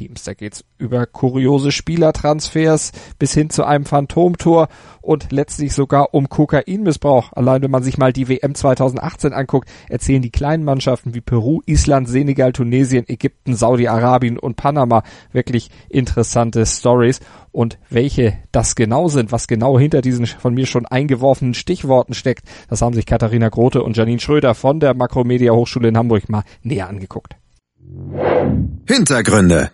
Teams. Da geht's über kuriose Spielertransfers bis hin zu einem Phantomtor und letztlich sogar um Kokainmissbrauch. Allein wenn man sich mal die WM 2018 anguckt, erzählen die kleinen Mannschaften wie Peru, Island, Senegal, Tunesien, Ägypten, Saudi-Arabien und Panama wirklich interessante Stories. Und welche das genau sind, was genau hinter diesen von mir schon eingeworfenen Stichworten steckt, das haben sich Katharina Grote und Janine Schröder von der Makromedia Hochschule in Hamburg mal näher angeguckt. Hintergründe.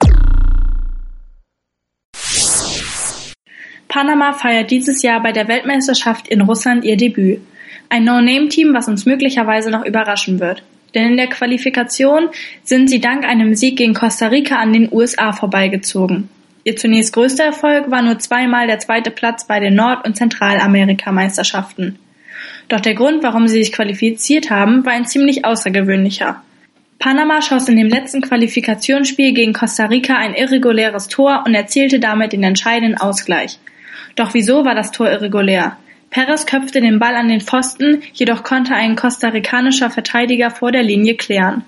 Panama feiert dieses Jahr bei der Weltmeisterschaft in Russland ihr Debüt. Ein No-Name-Team, was uns möglicherweise noch überraschen wird. Denn in der Qualifikation sind sie dank einem Sieg gegen Costa Rica an den USA vorbeigezogen. Ihr zunächst größter Erfolg war nur zweimal der zweite Platz bei den Nord- und Zentralamerika-Meisterschaften. Doch der Grund, warum sie sich qualifiziert haben, war ein ziemlich außergewöhnlicher. Panama schoss in dem letzten Qualifikationsspiel gegen Costa Rica ein irreguläres Tor und erzielte damit den entscheidenden Ausgleich. Doch wieso war das Tor irregulär? Perez köpfte den Ball an den Pfosten, jedoch konnte ein kostarikanischer Verteidiger vor der Linie klären.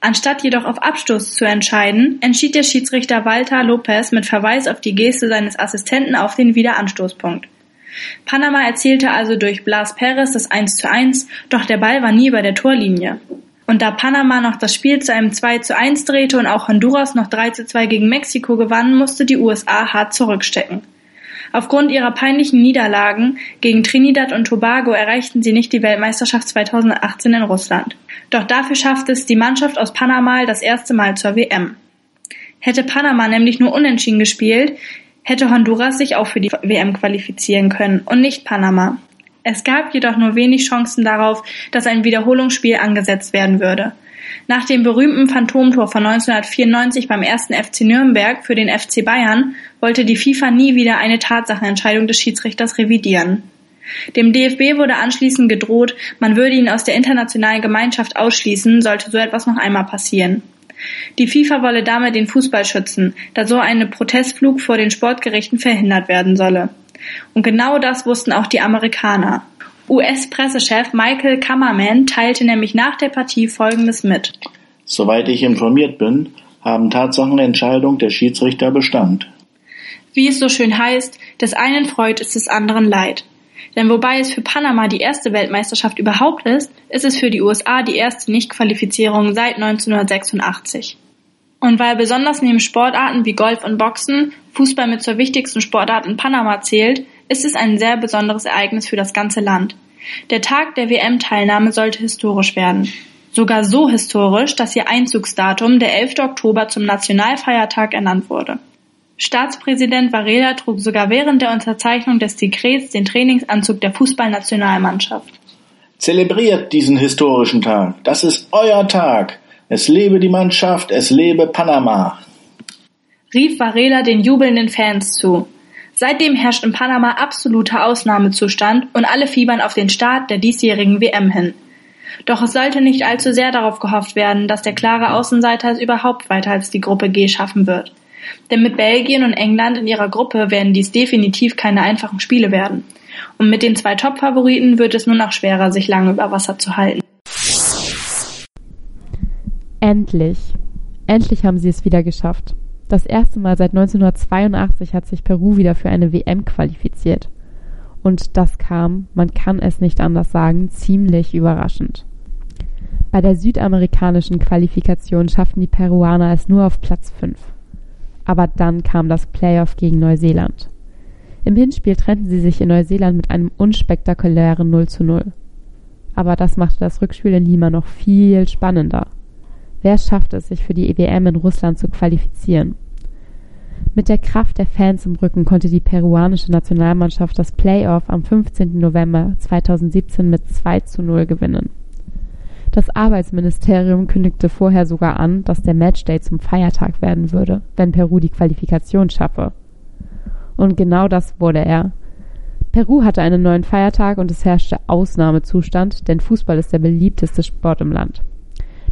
Anstatt jedoch auf Abstoß zu entscheiden, entschied der Schiedsrichter Walter Lopez mit Verweis auf die Geste seines Assistenten auf den Wiederanstoßpunkt. Panama erzielte also durch Blas Perez das 1 zu 1, doch der Ball war nie über der Torlinie. Und da Panama noch das Spiel zu einem 2 zu 1 drehte und auch Honduras noch 3 zu 2 gegen Mexiko gewann, musste die USA hart zurückstecken. Aufgrund ihrer peinlichen Niederlagen gegen Trinidad und Tobago erreichten sie nicht die Weltmeisterschaft 2018 in Russland. Doch dafür schaffte es die Mannschaft aus Panama das erste Mal zur WM. Hätte Panama nämlich nur unentschieden gespielt, hätte Honduras sich auch für die WM qualifizieren können und nicht Panama. Es gab jedoch nur wenig Chancen darauf, dass ein Wiederholungsspiel angesetzt werden würde. Nach dem berühmten Phantomtor von 1994 beim ersten FC Nürnberg für den FC Bayern wollte die FIFA nie wieder eine Tatsachenentscheidung des Schiedsrichters revidieren. Dem DFB wurde anschließend gedroht, man würde ihn aus der internationalen Gemeinschaft ausschließen, sollte so etwas noch einmal passieren. Die FIFA wolle damit den Fußball schützen, da so eine Protestflug vor den Sportgerichten verhindert werden solle. Und genau das wussten auch die Amerikaner. US-Pressechef Michael Kammerman teilte nämlich nach der Partie Folgendes mit. Soweit ich informiert bin, haben Tatsachenentscheidung der Schiedsrichter Bestand. Wie es so schön heißt, des einen freut es des anderen leid. Denn wobei es für Panama die erste Weltmeisterschaft überhaupt ist, ist es für die USA die erste Nichtqualifizierung seit 1986. Und weil besonders neben Sportarten wie Golf und Boxen Fußball mit zur wichtigsten Sportart in Panama zählt, ist es ein sehr besonderes Ereignis für das ganze Land. Der Tag der WM-Teilnahme sollte historisch werden. Sogar so historisch, dass ihr Einzugsdatum der 11. Oktober zum Nationalfeiertag ernannt wurde. Staatspräsident Varela trug sogar während der Unterzeichnung des Dekrets den Trainingsanzug der Fußballnationalmannschaft. Zelebriert diesen historischen Tag. Das ist euer Tag. Es lebe die Mannschaft, es lebe Panama! rief Varela den jubelnden Fans zu. Seitdem herrscht in Panama absoluter Ausnahmezustand und alle fiebern auf den Start der diesjährigen WM hin. Doch es sollte nicht allzu sehr darauf gehofft werden, dass der klare Außenseiter es überhaupt weiter als die Gruppe G schaffen wird. Denn mit Belgien und England in ihrer Gruppe werden dies definitiv keine einfachen Spiele werden. Und mit den zwei Top-Favoriten wird es nur noch schwerer, sich lange über Wasser zu halten. Endlich. Endlich haben sie es wieder geschafft. Das erste Mal seit 1982 hat sich Peru wieder für eine WM qualifiziert. Und das kam, man kann es nicht anders sagen, ziemlich überraschend. Bei der südamerikanischen Qualifikation schafften die Peruaner es nur auf Platz 5. Aber dann kam das Playoff gegen Neuseeland. Im Hinspiel trennten sie sich in Neuseeland mit einem unspektakulären 0 zu 0. Aber das machte das Rückspiel in Lima noch viel spannender. Wer schafft es, sich für die EWM in Russland zu qualifizieren? Mit der Kraft der Fans im Rücken konnte die peruanische Nationalmannschaft das Playoff am 15. November 2017 mit 2 zu 0 gewinnen. Das Arbeitsministerium kündigte vorher sogar an, dass der Matchday zum Feiertag werden würde, wenn Peru die Qualifikation schaffe. Und genau das wurde er. Peru hatte einen neuen Feiertag und es herrschte Ausnahmezustand, denn Fußball ist der beliebteste Sport im Land.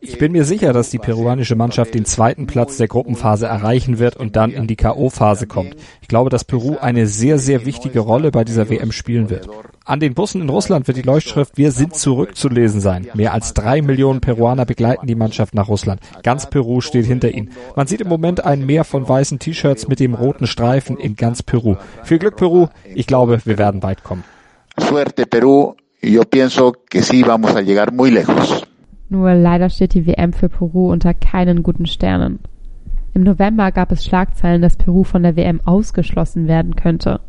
Ich bin mir sicher, dass die peruanische Mannschaft den zweiten Platz der Gruppenphase erreichen wird und dann in die K.O.-Phase kommt. Ich glaube, dass Peru eine sehr, sehr wichtige Rolle bei dieser WM spielen wird. An den Bussen in Russland wird die Leuchtschrift Wir sind zurück zu lesen sein. Mehr als drei Millionen Peruaner begleiten die Mannschaft nach Russland. Ganz Peru steht hinter ihnen. Man sieht im Moment ein Meer von weißen T-Shirts mit dem roten Streifen in ganz Peru. Viel Glück, Peru. Ich glaube, wir werden weit kommen. Suerte, Peru. Yo pienso que sí vamos a llegar muy lejos. Nur leider steht die WM für Peru unter keinen guten Sternen. Im November gab es Schlagzeilen, dass Peru von der WM ausgeschlossen werden könnte.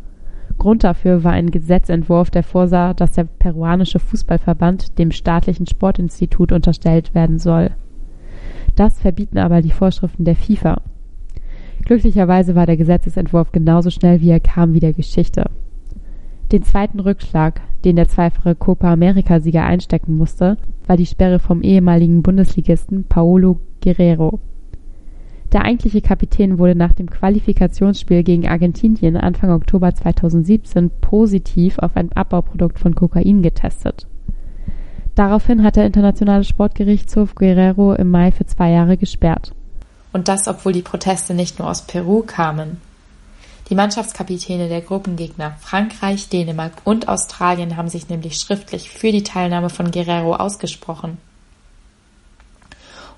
Grund dafür war ein Gesetzentwurf, der vorsah, dass der peruanische Fußballverband dem staatlichen Sportinstitut unterstellt werden soll. Das verbieten aber die Vorschriften der FIFA. Glücklicherweise war der Gesetzesentwurf genauso schnell wie er kam wie der Geschichte. Den zweiten Rückschlag, den der zweifache Copa America-Sieger einstecken musste, war die Sperre vom ehemaligen Bundesligisten Paolo Guerrero. Der eigentliche Kapitän wurde nach dem Qualifikationsspiel gegen Argentinien Anfang Oktober 2017 positiv auf ein Abbauprodukt von Kokain getestet. Daraufhin hat der Internationale Sportgerichtshof Guerrero im Mai für zwei Jahre gesperrt. Und das, obwohl die Proteste nicht nur aus Peru kamen. Die Mannschaftskapitäne der Gruppengegner Frankreich, Dänemark und Australien haben sich nämlich schriftlich für die Teilnahme von Guerrero ausgesprochen.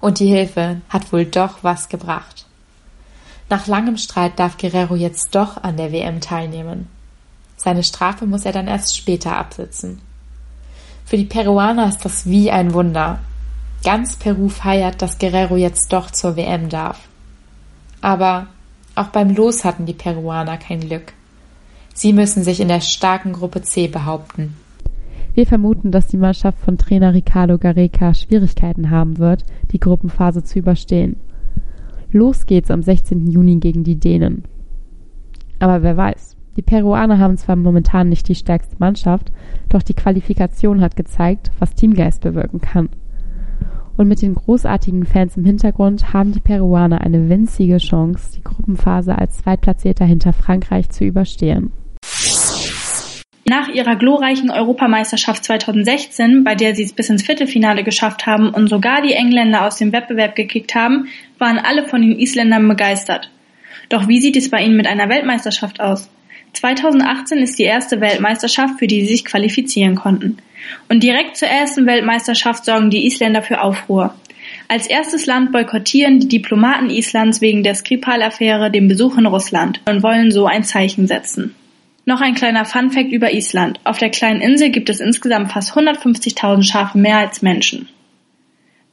Und die Hilfe hat wohl doch was gebracht. Nach langem Streit darf Guerrero jetzt doch an der WM teilnehmen. Seine Strafe muss er dann erst später absitzen. Für die Peruaner ist das wie ein Wunder. Ganz Peru feiert, dass Guerrero jetzt doch zur WM darf. Aber auch beim Los hatten die Peruaner kein Glück. Sie müssen sich in der starken Gruppe C behaupten. Wir vermuten, dass die Mannschaft von Trainer Ricardo Gareca Schwierigkeiten haben wird, die Gruppenphase zu überstehen. Los geht's am 16. Juni gegen die Dänen. Aber wer weiß. Die Peruaner haben zwar momentan nicht die stärkste Mannschaft, doch die Qualifikation hat gezeigt, was Teamgeist bewirken kann und mit den großartigen Fans im Hintergrund haben die Peruaner eine winzige Chance, die Gruppenphase als Zweitplatzierter hinter Frankreich zu überstehen. Nach ihrer glorreichen Europameisterschaft 2016, bei der sie es bis ins Viertelfinale geschafft haben und sogar die Engländer aus dem Wettbewerb gekickt haben, waren alle von den Isländern begeistert. Doch wie sieht es bei ihnen mit einer Weltmeisterschaft aus? 2018 ist die erste Weltmeisterschaft, für die sie sich qualifizieren konnten. Und direkt zur ersten Weltmeisterschaft sorgen die Isländer für Aufruhr. Als erstes Land boykottieren die Diplomaten Islands wegen der Skripal-Affäre den Besuch in Russland und wollen so ein Zeichen setzen. Noch ein kleiner Funfact über Island. Auf der kleinen Insel gibt es insgesamt fast 150.000 Schafe mehr als Menschen.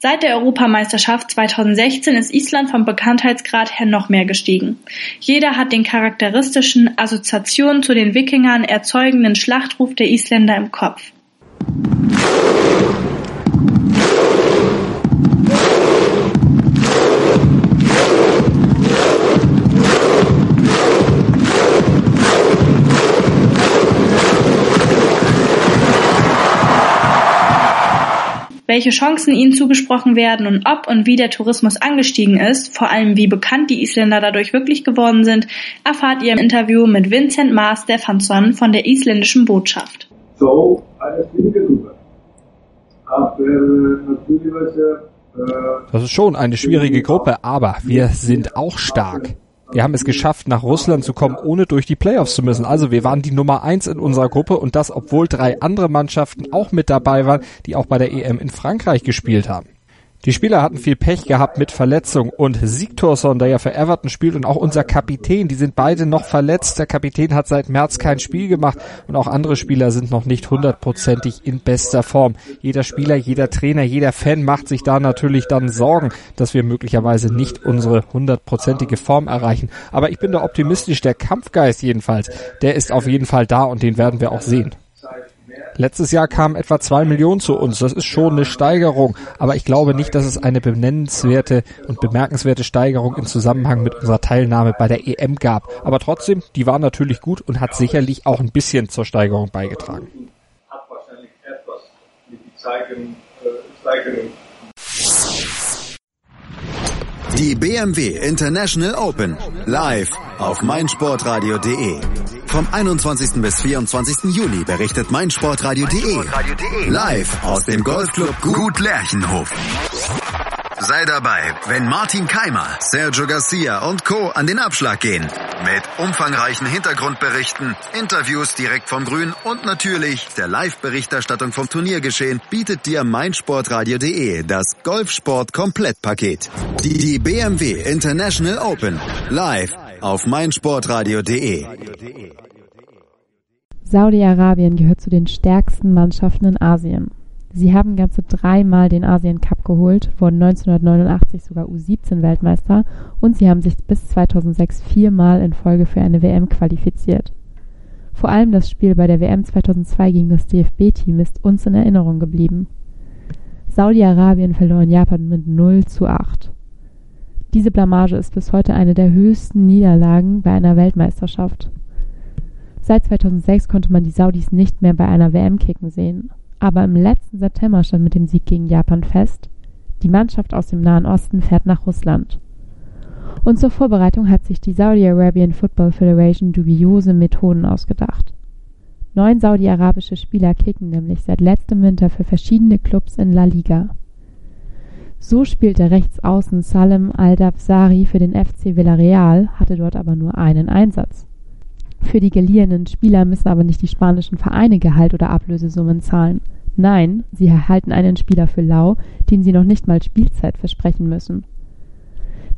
Seit der Europameisterschaft 2016 ist Island vom Bekanntheitsgrad her noch mehr gestiegen. Jeder hat den charakteristischen Assoziationen zu den Wikingern erzeugenden Schlachtruf der Isländer im Kopf. Welche Chancen ihnen zugesprochen werden und ob und wie der Tourismus angestiegen ist, vor allem wie bekannt die Isländer dadurch wirklich geworden sind, erfahrt ihr im Interview mit Vincent Maas Stefansson von der isländischen Botschaft. So, eine schwierige Gruppe. Aber natürlicherweise das ist schon eine schwierige Gruppe, aber wir sind auch stark. Wir haben es geschafft, nach Russland zu kommen, ohne durch die Playoffs zu müssen. Also wir waren die Nummer eins in unserer Gruppe und das, obwohl drei andere Mannschaften auch mit dabei waren, die auch bei der EM in Frankreich gespielt haben. Die Spieler hatten viel Pech gehabt mit Verletzung und Sigtorsson, der ja für Everton spielt und auch unser Kapitän, die sind beide noch verletzt. Der Kapitän hat seit März kein Spiel gemacht und auch andere Spieler sind noch nicht hundertprozentig in bester Form. Jeder Spieler, jeder Trainer, jeder Fan macht sich da natürlich dann Sorgen, dass wir möglicherweise nicht unsere hundertprozentige Form erreichen. Aber ich bin da optimistisch, der Kampfgeist jedenfalls, der ist auf jeden Fall da und den werden wir auch sehen. Letztes Jahr kamen etwa zwei Millionen zu uns. Das ist schon eine Steigerung. Aber ich glaube nicht, dass es eine benennenswerte und bemerkenswerte Steigerung im Zusammenhang mit unserer Teilnahme bei der EM gab. Aber trotzdem, die war natürlich gut und hat sicherlich auch ein bisschen zur Steigerung beigetragen. Hat wahrscheinlich etwas mit Steigerung. Die BMW International Open live auf meinsportradio.de. Vom 21. bis 24. Juli berichtet meinsportradio.de live aus dem Golfclub Gut Lerchenhof. Sei dabei, wenn Martin Keimer, Sergio Garcia und Co. an den Abschlag gehen. Mit umfangreichen Hintergrundberichten, Interviews direkt vom Grün und natürlich der Live-Berichterstattung vom Turniergeschehen bietet dir meinsportradio.de das Golfsport-Komplettpaket. Die BMW International Open. Live auf meinsportradio.de. Saudi-Arabien gehört zu den stärksten Mannschaften in Asien. Sie haben ganze dreimal den Asien Cup geholt, wurden 1989 sogar U17 Weltmeister und sie haben sich bis 2006 viermal in Folge für eine WM qualifiziert. Vor allem das Spiel bei der WM 2002 gegen das DFB-Team ist uns in Erinnerung geblieben. Saudi-Arabien verlor in Japan mit 0 zu 8. Diese Blamage ist bis heute eine der höchsten Niederlagen bei einer Weltmeisterschaft. Seit 2006 konnte man die Saudis nicht mehr bei einer WM kicken sehen. Aber im letzten September stand mit dem Sieg gegen Japan fest, die Mannschaft aus dem Nahen Osten fährt nach Russland. Und zur Vorbereitung hat sich die Saudi Arabian Football Federation dubiose Methoden ausgedacht. Neun saudi-arabische Spieler kicken nämlich seit letztem Winter für verschiedene Clubs in La Liga. So spielte Rechtsaußen Salem Al-Dabsari für den FC Villarreal, hatte dort aber nur einen Einsatz. Für die geliehenen Spieler müssen aber nicht die spanischen Vereine Gehalt oder Ablösesummen zahlen. Nein, sie erhalten einen Spieler für lau, den sie noch nicht mal Spielzeit versprechen müssen.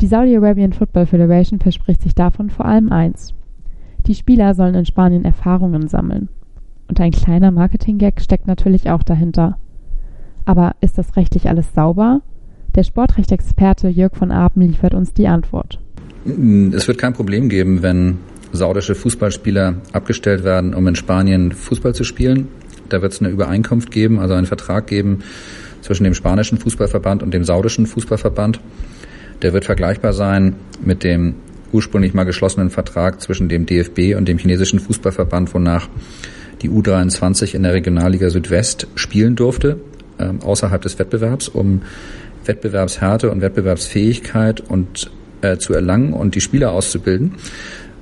Die Saudi Arabian Football Federation verspricht sich davon vor allem eins. Die Spieler sollen in Spanien Erfahrungen sammeln. Und ein kleiner Marketing-Gag steckt natürlich auch dahinter. Aber ist das rechtlich alles sauber? Der Sportrechtsexperte Jörg von Apen liefert uns die Antwort. Es wird kein Problem geben, wenn saudische Fußballspieler abgestellt werden, um in Spanien Fußball zu spielen. Da wird es eine Übereinkunft geben, also einen Vertrag geben zwischen dem spanischen Fußballverband und dem saudischen Fußballverband. Der wird vergleichbar sein mit dem ursprünglich mal geschlossenen Vertrag zwischen dem DFB und dem chinesischen Fußballverband, wonach die U23 in der Regionalliga Südwest spielen durfte, äh, außerhalb des Wettbewerbs, um Wettbewerbshärte und Wettbewerbsfähigkeit und äh, zu erlangen und die Spieler auszubilden.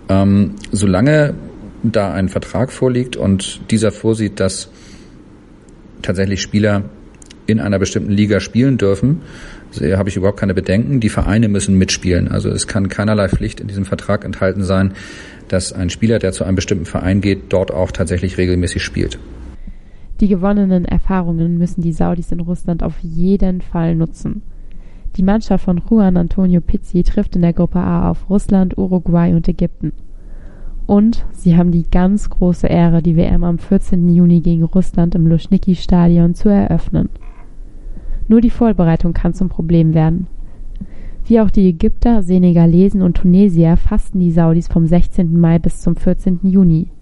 Ähm, solange da ein Vertrag vorliegt und dieser vorsieht, dass tatsächlich Spieler in einer bestimmten Liga spielen dürfen, habe ich überhaupt keine Bedenken. Die Vereine müssen mitspielen. Also es kann keinerlei Pflicht in diesem Vertrag enthalten sein, dass ein Spieler, der zu einem bestimmten Verein geht, dort auch tatsächlich regelmäßig spielt. Die gewonnenen Erfahrungen müssen die Saudis in Russland auf jeden Fall nutzen. Die Mannschaft von Juan Antonio Pizzi trifft in der Gruppe A auf Russland, Uruguay und Ägypten. Und sie haben die ganz große Ehre, die WM am 14. Juni gegen Russland im Luschniki-Stadion zu eröffnen. Nur die Vorbereitung kann zum Problem werden. Wie auch die Ägypter, Senegalesen und Tunesier fasten die Saudis vom 16. Mai bis zum 14. Juni.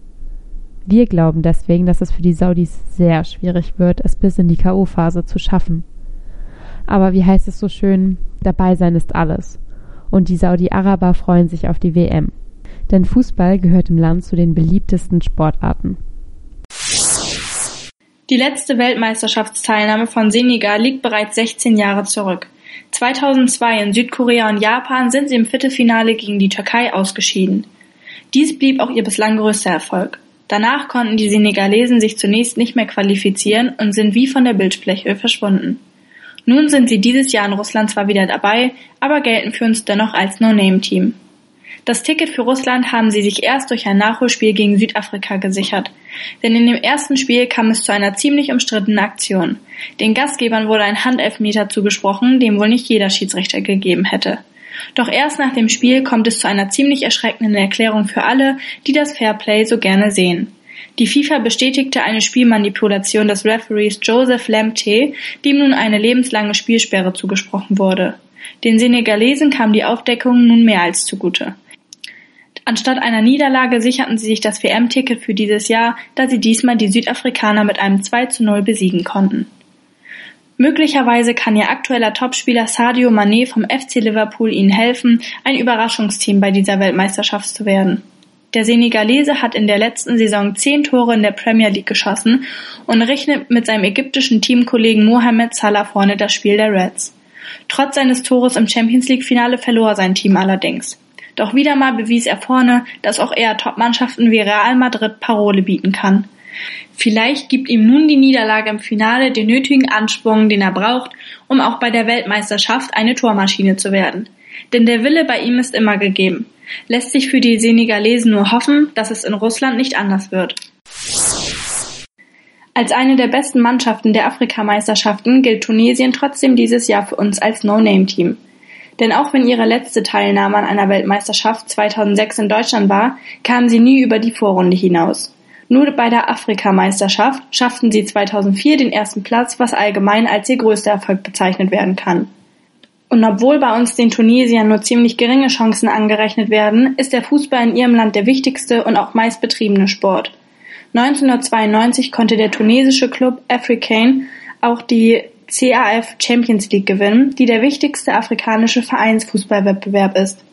Wir glauben deswegen, dass es für die Saudis sehr schwierig wird, es bis in die K.O.-Phase zu schaffen. Aber wie heißt es so schön, dabei sein ist alles. Und die Saudi-Araber freuen sich auf die WM. Denn Fußball gehört im Land zu den beliebtesten Sportarten. Die letzte Weltmeisterschaftsteilnahme von Senegal liegt bereits 16 Jahre zurück. 2002 in Südkorea und Japan sind sie im Viertelfinale gegen die Türkei ausgeschieden. Dies blieb auch ihr bislang größter Erfolg. Danach konnten die Senegalesen sich zunächst nicht mehr qualifizieren und sind wie von der Bildfläche verschwunden. Nun sind sie dieses Jahr in Russland zwar wieder dabei, aber gelten für uns dennoch als No-Name-Team. Das Ticket für Russland haben sie sich erst durch ein Nachholspiel gegen Südafrika gesichert. Denn in dem ersten Spiel kam es zu einer ziemlich umstrittenen Aktion. Den Gastgebern wurde ein Handelfmeter zugesprochen, dem wohl nicht jeder Schiedsrichter gegeben hätte. Doch erst nach dem Spiel kommt es zu einer ziemlich erschreckenden Erklärung für alle, die das Fairplay so gerne sehen. Die FIFA bestätigte eine Spielmanipulation des Referees Joseph Lemte, dem nun eine lebenslange Spielsperre zugesprochen wurde. Den Senegalesen kam die Aufdeckung nun mehr als zugute. Anstatt einer Niederlage sicherten sie sich das WM-Ticket für dieses Jahr, da sie diesmal die Südafrikaner mit einem 2 zu 0 besiegen konnten. Möglicherweise kann ihr aktueller Topspieler Sadio Mané vom FC Liverpool ihnen helfen, ein Überraschungsteam bei dieser Weltmeisterschaft zu werden. Der Senegalese hat in der letzten Saison zehn Tore in der Premier League geschossen und rechnet mit seinem ägyptischen Teamkollegen Mohamed Salah vorne das Spiel der Reds. Trotz seines Tores im Champions League Finale verlor sein Team allerdings. Doch wieder mal bewies er vorne, dass auch er Top-Mannschaften wie Real Madrid Parole bieten kann. Vielleicht gibt ihm nun die Niederlage im Finale den nötigen Anschwung, den er braucht, um auch bei der Weltmeisterschaft eine Tormaschine zu werden. Denn der Wille bei ihm ist immer gegeben. Lässt sich für die Senegalesen nur hoffen, dass es in Russland nicht anders wird. Als eine der besten Mannschaften der Afrikameisterschaften gilt Tunesien trotzdem dieses Jahr für uns als No-Name-Team. Denn auch wenn ihre letzte Teilnahme an einer Weltmeisterschaft 2006 in Deutschland war, kamen sie nie über die Vorrunde hinaus. Nur bei der Afrikameisterschaft schafften sie 2004 den ersten Platz, was allgemein als ihr größter Erfolg bezeichnet werden kann. Und obwohl bei uns den Tunesiern nur ziemlich geringe Chancen angerechnet werden, ist der Fußball in ihrem Land der wichtigste und auch meist betriebene Sport. 1992 konnte der tunesische Club Africain auch die CAF Champions League gewinnen, die der wichtigste afrikanische Vereinsfußballwettbewerb ist.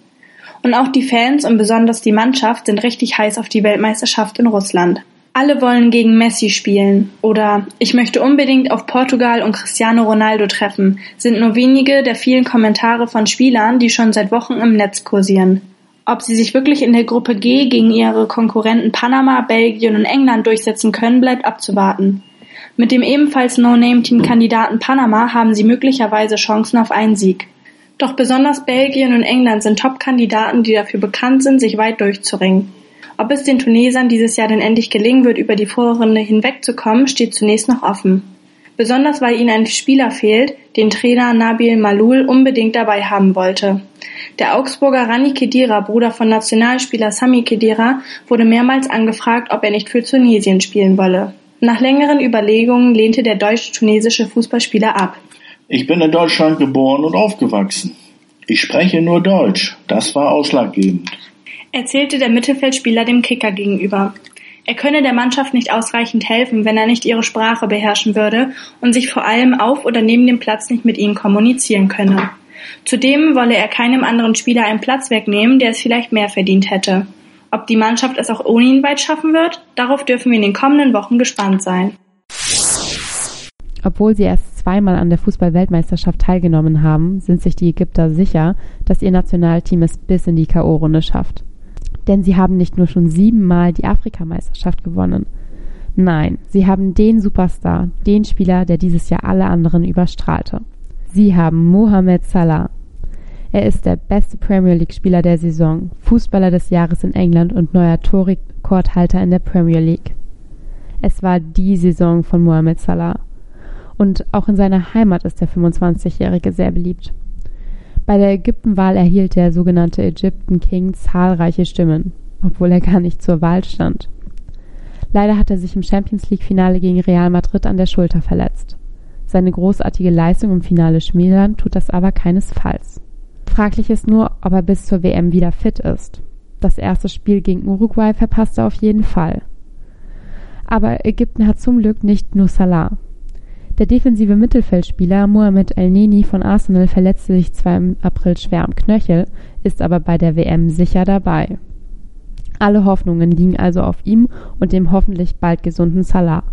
Und auch die Fans und besonders die Mannschaft sind richtig heiß auf die Weltmeisterschaft in Russland. Alle wollen gegen Messi spielen oder ich möchte unbedingt auf Portugal und Cristiano Ronaldo treffen, sind nur wenige der vielen Kommentare von Spielern, die schon seit Wochen im Netz kursieren. Ob sie sich wirklich in der Gruppe G gegen ihre Konkurrenten Panama, Belgien und England durchsetzen können, bleibt abzuwarten. Mit dem ebenfalls No-Name-Team-Kandidaten Panama haben sie möglicherweise Chancen auf einen Sieg. Doch besonders Belgien und England sind Top-Kandidaten, die dafür bekannt sind, sich weit durchzuringen. Ob es den Tunesern dieses Jahr denn endlich gelingen wird, über die Vorrunde hinwegzukommen, steht zunächst noch offen. Besonders weil ihnen ein Spieler fehlt, den Trainer Nabil Malul unbedingt dabei haben wollte. Der Augsburger Rani Kedira, Bruder von Nationalspieler Sami Kedira, wurde mehrmals angefragt, ob er nicht für Tunesien spielen wolle. Nach längeren Überlegungen lehnte der deutsch-tunesische Fußballspieler ab. Ich bin in Deutschland geboren und aufgewachsen. Ich spreche nur Deutsch. Das war ausschlaggebend erzählte der Mittelfeldspieler dem Kicker gegenüber. Er könne der Mannschaft nicht ausreichend helfen, wenn er nicht ihre Sprache beherrschen würde und sich vor allem auf oder neben dem Platz nicht mit ihnen kommunizieren könne. Zudem wolle er keinem anderen Spieler einen Platz wegnehmen, der es vielleicht mehr verdient hätte. Ob die Mannschaft es auch ohne ihn weit schaffen wird, darauf dürfen wir in den kommenden Wochen gespannt sein. Obwohl sie erst zweimal an der Fußball-Weltmeisterschaft teilgenommen haben, sind sich die Ägypter sicher, dass ihr Nationalteam es bis in die K.O.-Runde schafft denn sie haben nicht nur schon siebenmal die Afrikameisterschaft gewonnen. Nein, sie haben den Superstar, den Spieler, der dieses Jahr alle anderen überstrahlte. Sie haben Mohamed Salah. Er ist der beste Premier League-Spieler der Saison, Fußballer des Jahres in England und neuer Torrekordhalter in der Premier League. Es war die Saison von Mohamed Salah. Und auch in seiner Heimat ist der 25-Jährige sehr beliebt. Bei der Ägyptenwahl erhielt der sogenannte Egyptian King zahlreiche Stimmen, obwohl er gar nicht zur Wahl stand. Leider hat er sich im Champions League Finale gegen Real Madrid an der Schulter verletzt. Seine großartige Leistung im Finale schmälern tut das aber keinesfalls. Fraglich ist nur, ob er bis zur WM wieder fit ist. Das erste Spiel gegen Uruguay verpasst er auf jeden Fall. Aber Ägypten hat zum Glück nicht nur Salah. Der defensive Mittelfeldspieler Mohamed El-Neni von Arsenal verletzte sich zwar im April schwer am Knöchel, ist aber bei der WM sicher dabei. Alle Hoffnungen liegen also auf ihm und dem hoffentlich bald gesunden Salah.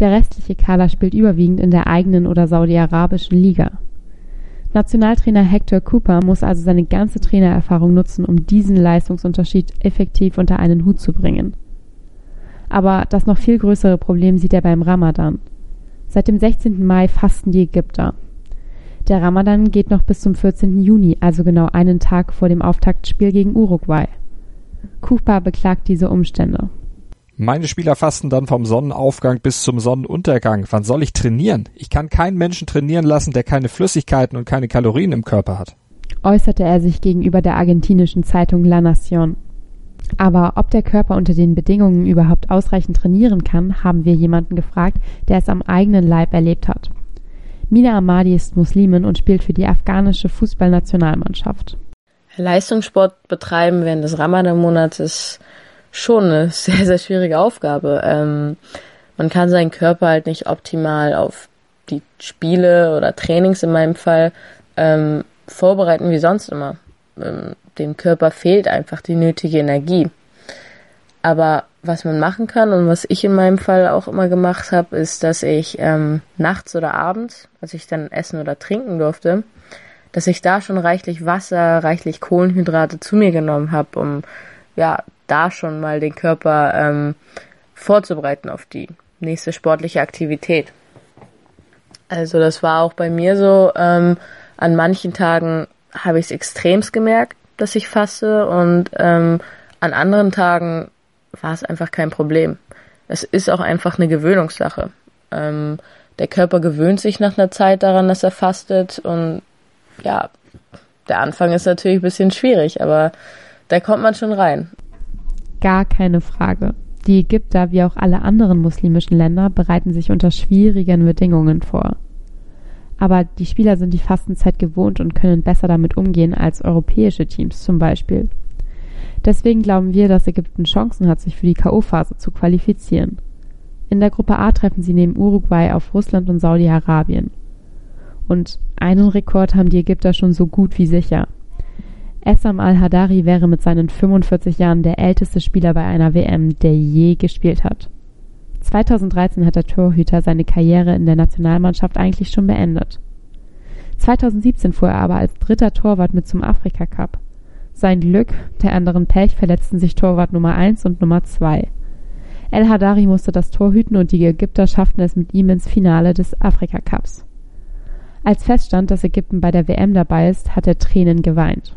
Der restliche Kader spielt überwiegend in der eigenen oder saudi-arabischen Liga. Nationaltrainer Hector Cooper muss also seine ganze Trainererfahrung nutzen, um diesen Leistungsunterschied effektiv unter einen Hut zu bringen. Aber das noch viel größere Problem sieht er beim Ramadan. Seit dem 16. Mai fasten die Ägypter. Der Ramadan geht noch bis zum 14. Juni, also genau einen Tag vor dem Auftaktspiel gegen Uruguay. Kupa beklagt diese Umstände. Meine Spieler fasten dann vom Sonnenaufgang bis zum Sonnenuntergang. Wann soll ich trainieren? Ich kann keinen Menschen trainieren lassen, der keine Flüssigkeiten und keine Kalorien im Körper hat. Äußerte er sich gegenüber der argentinischen Zeitung La Nación. Aber ob der Körper unter den Bedingungen überhaupt ausreichend trainieren kann, haben wir jemanden gefragt, der es am eigenen Leib erlebt hat. Mina Ahmadi ist Muslimin und spielt für die afghanische Fußballnationalmannschaft. Leistungssport betreiben während des Ramadan-Monats ist schon eine sehr, sehr schwierige Aufgabe. Ähm, man kann seinen Körper halt nicht optimal auf die Spiele oder Trainings in meinem Fall ähm, vorbereiten wie sonst immer. Ähm, dem Körper fehlt einfach die nötige Energie. Aber was man machen kann und was ich in meinem Fall auch immer gemacht habe, ist, dass ich ähm, nachts oder abends, als ich dann essen oder trinken durfte, dass ich da schon reichlich Wasser, reichlich Kohlenhydrate zu mir genommen habe, um ja da schon mal den Körper ähm, vorzubereiten auf die nächste sportliche Aktivität. Also das war auch bei mir so. Ähm, an manchen Tagen habe ich es extremst gemerkt, dass ich faste und ähm, an anderen Tagen war es einfach kein Problem. Es ist auch einfach eine Gewöhnungssache. Ähm, der Körper gewöhnt sich nach einer Zeit daran, dass er fastet und ja, der Anfang ist natürlich ein bisschen schwierig, aber da kommt man schon rein. Gar keine Frage. Die Ägypter wie auch alle anderen muslimischen Länder bereiten sich unter schwierigen Bedingungen vor. Aber die Spieler sind die Fastenzeit gewohnt und können besser damit umgehen als europäische Teams zum Beispiel. Deswegen glauben wir, dass Ägypten Chancen hat, sich für die K.O.-Phase zu qualifizieren. In der Gruppe A treffen sie neben Uruguay auf Russland und Saudi-Arabien. Und einen Rekord haben die Ägypter schon so gut wie sicher. Essam al-Hadari wäre mit seinen 45 Jahren der älteste Spieler bei einer WM, der je gespielt hat. 2013 hat der Torhüter seine Karriere in der Nationalmannschaft eigentlich schon beendet. 2017 fuhr er aber als dritter Torwart mit zum Afrika Cup. Sein Glück, der anderen Pech, verletzten sich Torwart Nummer 1 und Nummer 2. El Hadari musste das Tor hüten und die Ägypter schafften es mit ihm ins Finale des Afrika Cups. Als feststand, dass Ägypten bei der WM dabei ist, hat er Tränen geweint.